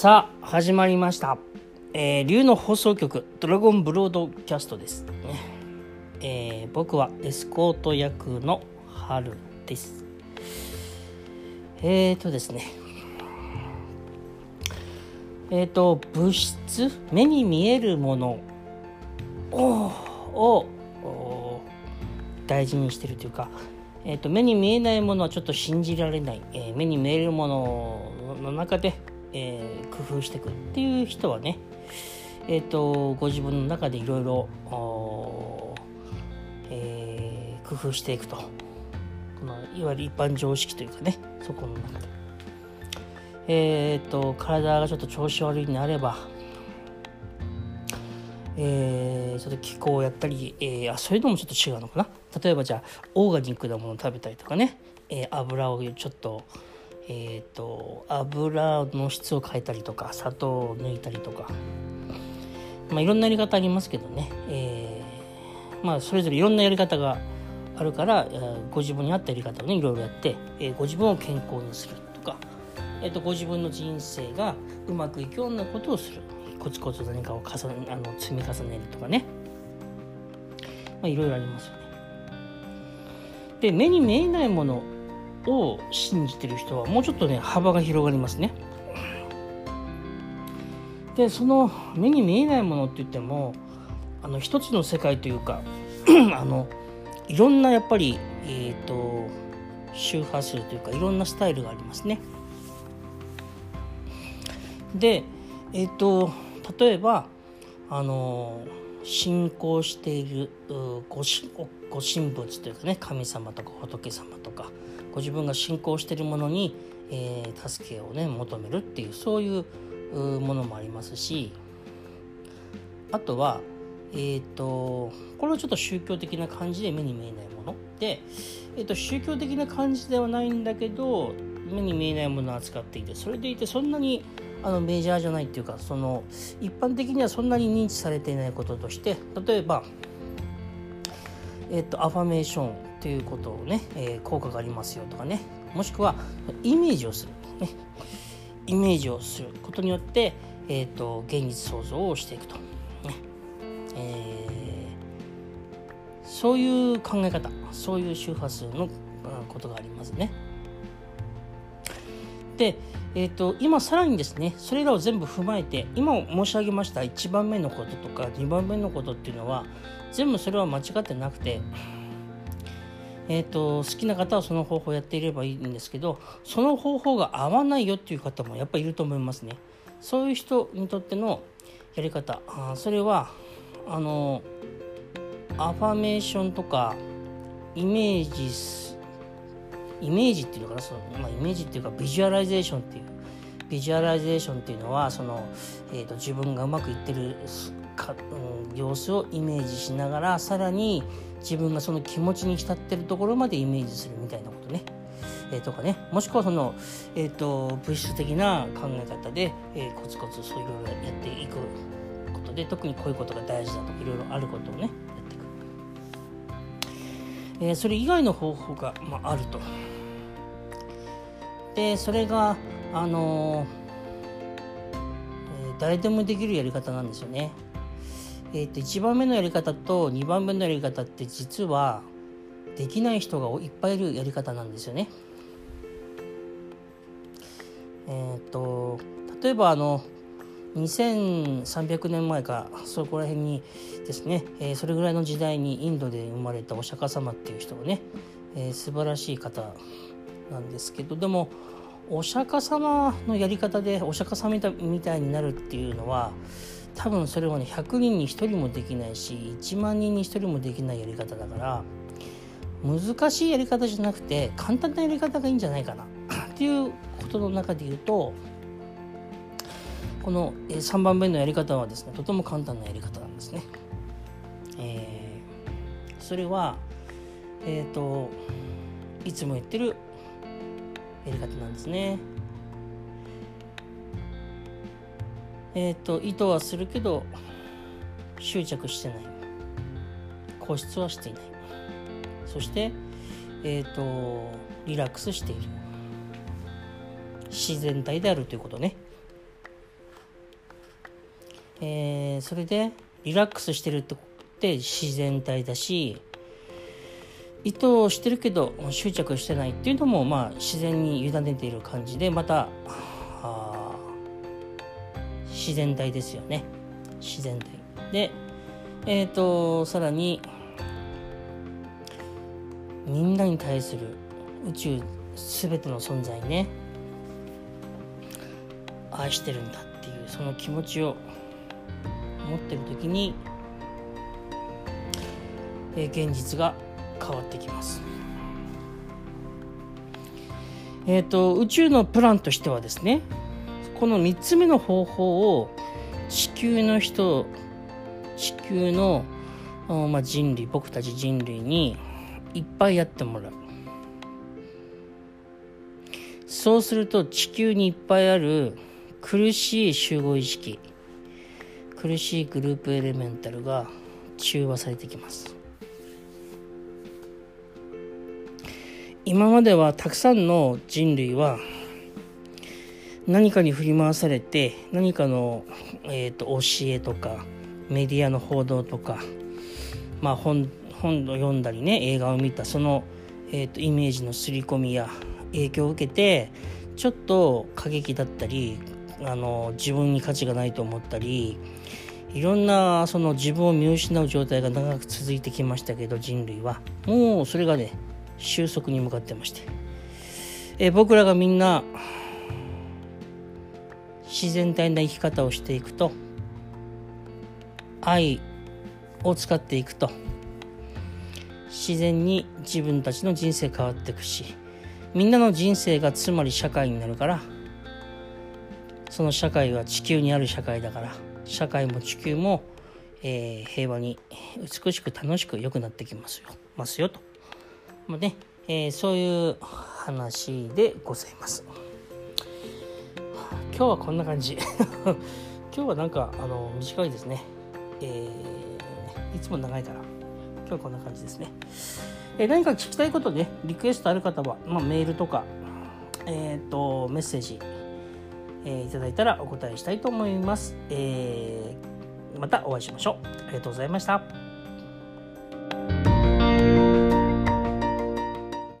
さあ始まりました、えー、竜の放送局ドラゴンブロードキャストです、えー、僕はエスコート役の春です。えーとですね。えーと物質目に見えるものを大事にしてるというか、えーと、目に見えないものはちょっと信じられない、えー、目に見えるものの中で、えー、工夫していくっていう人はね、えーと、ご自分の中でいろいろ工夫していくとこのいわゆる一般常識というかねそこの中で。えーと体がちょっと調子悪いになればえー、ちょっと気候をやったり、えー、あそういうのもちょっと違うのかな例えばじゃあオーガニックなものを食べたりとかね、えー、油をちょっとえ、ー、と油の質を変えたりとか砂糖を抜いたりとか。まあいろんなやり方ありますけどね、えー、まあそれぞれいろんなやり方があるからご自分に合ったやり方をねいろいろやって、えー、ご自分を健康にするとか、えーと、ご自分の人生がうまくいくようなことをする。コツコツ何かを重ねあの積み重ねるとかね、まあ、いろいろありますよね。で目に見えないものを信じてる人はもうちょっとね幅が広がりますね。でその目に見えないものって言ってもあの一つの世界というか あのいろんなやっぱりえ、ー、と周波数というかいろんなスタイルがありますね。でえっ、ー、と例えばあの信仰しているごしご神仏というかね神様とか仏様とかご自分が信仰しているものに、えー、助けをね求めるっていうそういうものもありますしあとはえっ、ー、とこれはちょっと宗教的な感じで目に見えないもの。で、えーと、宗教的な感じではないんだけど目に見えないものを扱っていてそれでいてそんなにあのメジャーじゃないっていうかその一般的にはそんなに認知されていないこととして例えば、えっと、アファメーション。ということをね、えー、効果がありますよとかね。もしくはイメージをする、ね、イメージをすることによって、えーと、現実創造をしていくと、ね。えー、そういう考え方。そういう周波数のことがありますね。でえーと、今さらにですねそれらを全部踏まえて今申し上げました1番目のこととか2番目のことっていうのは全部それは間違ってなくて、えーと、好きな方はその方法をやっていればいいんですけどその方法が合わないよっていう方もやっぱりいると思いますね。そういう人にとってのやり方あそれはあのアファメーションとかイメージイメージっていうのかな？その、まあ、イメージっていうかビジュアライゼーションっていうビジュアライゼーションっていうのはその、えーと、自分がうまくいってるか、うん、様子をイメージしながらさらに自分がその気持ちに浸ってるところまでイメージするみたいなことね。えー、とかねもしくはその、えーと、物質的な考え方で、えー、コツコツそういろいろやっていくことで特にこういうことが大事だとかいろいろあることをねやっていく。えー、それ以外の方法が、まあ、あると。でそれがあのー、誰でもできるやり方なんですよね。えーと、1番目のやり方と2番目のやり方って実はできない人がいっぱいいるやり方なんですよね。えっ、ー、と例えばあの2300年前かそこら辺にですね、えー、それぐらいの時代にインドで生まれたお釈迦様っていう人がね、えー、素晴らしい方なんですけどでもお釈迦様のやり方でお釈迦様みたいになるっていうのは多分それはね100人に1人もできないし1万人に1人もできないやり方だから難しいやり方じゃなくて簡単なやり方がいいんじゃないかな っていうことの中で言うとこの3番目のやり方はですねとても簡単なやり方なんですね。えー、それはえっ、ー、といつも言ってるやり方なんですね。えっ、ー、と意図はするけど執着してない。固執はしていない。そしてえっ、ー、とリラックスしている。自然体であるということね。えー、それでリラックスしてるって自然体だし意図をしてるけど執着してないっていうのもまあ自然に委ねている感じでまた自然体ですよね。自然体。でえっ、ー、とさらにみんなに対する宇宙全ての存在ね。愛してるんだっていうその気持ちを持ってる時に、えー、現実が変わってきます。えっ、ー、と宇宙のプランとしてはですねこの3つ目の方法を地球の人地球の、まあ、人類僕たち人類にいっぱいやってもらう。そうすると地球にいっぱいある苦しい集合意識苦しいグループエレメンタルが中和されてきます。今まではたくさんの人類は何かに振り回されて何かの、えーと、教えとかメディアの報道とか、まあ本、本を読んだりね映画を見たその、えーと、イメージの刷り込みや影響を受けてちょっと過激だったりあの自分に価値がないと思ったりいろんなその自分を見失う状態が長く続いてきましたけど人類は。もうそれがね収束に向かってまして、え僕らがみんな自然体な生き方をしていくと愛を使っていくと自然に自分たちの人生変わっていくしみんなの人生がつまり社会になるからその社会は地球にある社会だから社会も地球も、えー、平和に美しく楽しく良くなってきますよますよと、まあねえー、そういう話でございます。今日はこんな感じ。今日はなんかあの短いですね、えー、いつも長いから。今日はこんな感じですね、えー、何か聞きたいことねリクエストある方は、まあ、メールとかえっ、ー、とメッセージえー、いただいたらお答えしたいと思います、えー、またお会いしましょう。ありがとうございました。